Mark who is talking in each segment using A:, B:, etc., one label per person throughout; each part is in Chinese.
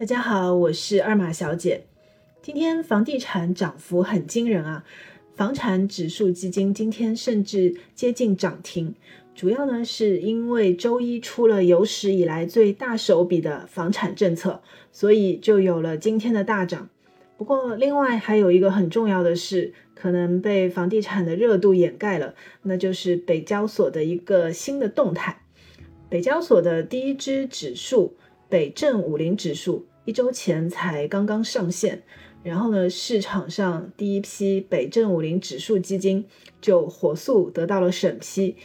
A: 大家好，我是二马小姐。今天房地产涨幅很惊人啊，房产指数基金今天甚至接近涨停。主要呢是因为周一出了有史以来最大手笔的房产政策，所以就有了今天的大涨。不过，另外还有一个很重要的事，可能被房地产的热度掩盖了，那就是北交所的一个新的动态。北交所的第一支指数北证五零指数。一周前才刚刚上线，然后呢，市场上第一批北证五零指数基金就火速得到了审批，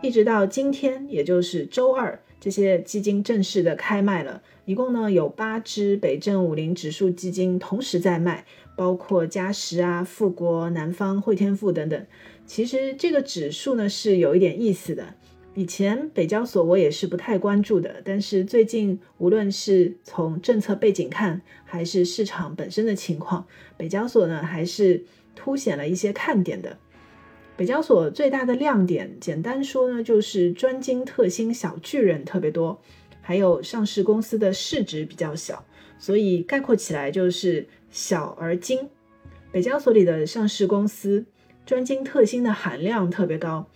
A: 一直到今天，也就是周二，这些基金正式的开卖了。一共呢有八只北证五零指数基金同时在卖，包括嘉实啊、富国、南方、汇添富等等。其实这个指数呢是有一点意思的。以前北交所我也是不太关注的，但是最近无论是从政策背景看，还是市场本身的情况，北交所呢还是凸显了一些看点的。北交所最大的亮点，简单说呢，就是专精特新小巨人特别多，还有上市公司的市值比较小，所以概括起来就是小而精。北交所里的上市公司专精特新的含量特别高，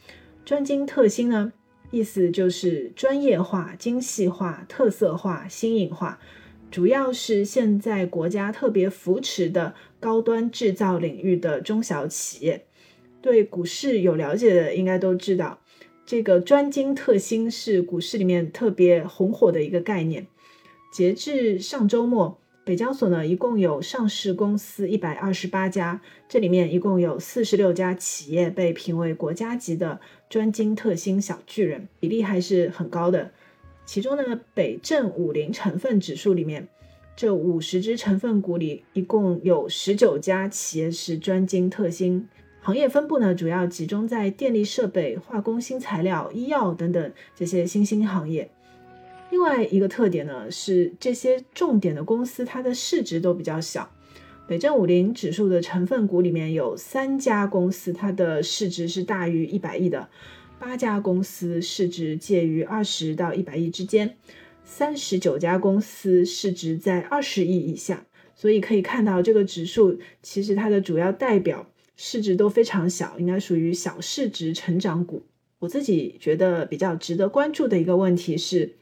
A: 专精特新呢。意思就是专业化、精细化、特色化、新颖化，主要是现在国家特别扶持的高端制造领域的中小企业。对股市有了解的应该都知道，这个专精特新是股市里面特别红火的一个概念。截至上周末。北交所呢，一共有上市公司一百二十八家，这里面一共有四十六家企业被评为国家级的专精特新小巨人，比例还是很高的。其中呢，北证五零成分指数里面，这五十只成分股里，一共有十九家企业是专精特新，行业分布呢，主要集中在电力设备、化工新材料、医药等等这些新兴行业。另外一个特点呢，是这些重点的公司，它的市值都比较小。北证五零指数的成分股里面有三家公司，它的市值是大于一百亿的；八家公司市值介于二十到一百亿之间；三十九家公司市值在二十亿以下。所以可以看到，这个指数其实它的主要代表市值都非常小，应该属于小市值成长股。我自己觉得比较值得关注的一个问题是。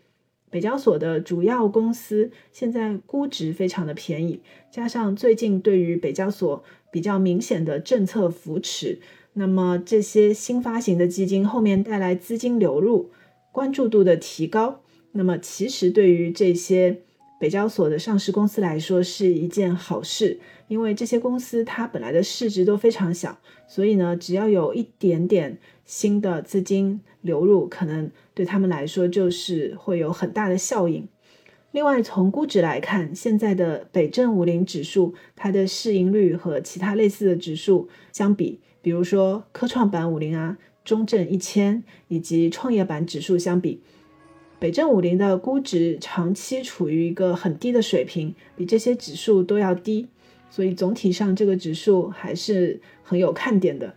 A: 北交所的主要公司现在估值非常的便宜，加上最近对于北交所比较明显的政策扶持，那么这些新发行的基金后面带来资金流入，关注度的提高，那么其实对于这些北交所的上市公司来说是一件好事，因为这些公司它本来的市值都非常小，所以呢，只要有一点点新的资金流入，可能。对他们来说，就是会有很大的效应。另外，从估值来看，现在的北证五零指数，它的市盈率和其他类似的指数相比，比如说科创板五零啊、中证一千以及创业板指数相比，北证五零的估值长期处于一个很低的水平，比这些指数都要低。所以总体上，这个指数还是很有看点的。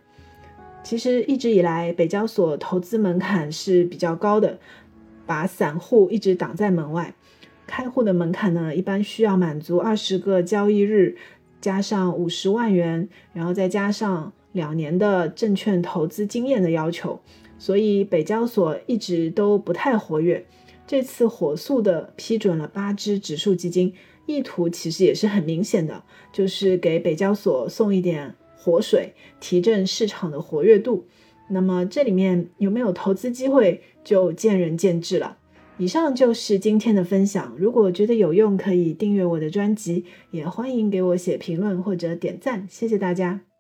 A: 其实一直以来，北交所投资门槛是比较高的，把散户一直挡在门外。开户的门槛呢，一般需要满足二十个交易日，加上五十万元，然后再加上两年的证券投资经验的要求。所以北交所一直都不太活跃。这次火速的批准了八只指数基金，意图其实也是很明显的，就是给北交所送一点。活水提振市场的活跃度，那么这里面有没有投资机会就见仁见智了。以上就是今天的分享，如果觉得有用，可以订阅我的专辑，也欢迎给我写评论或者点赞，谢谢大家。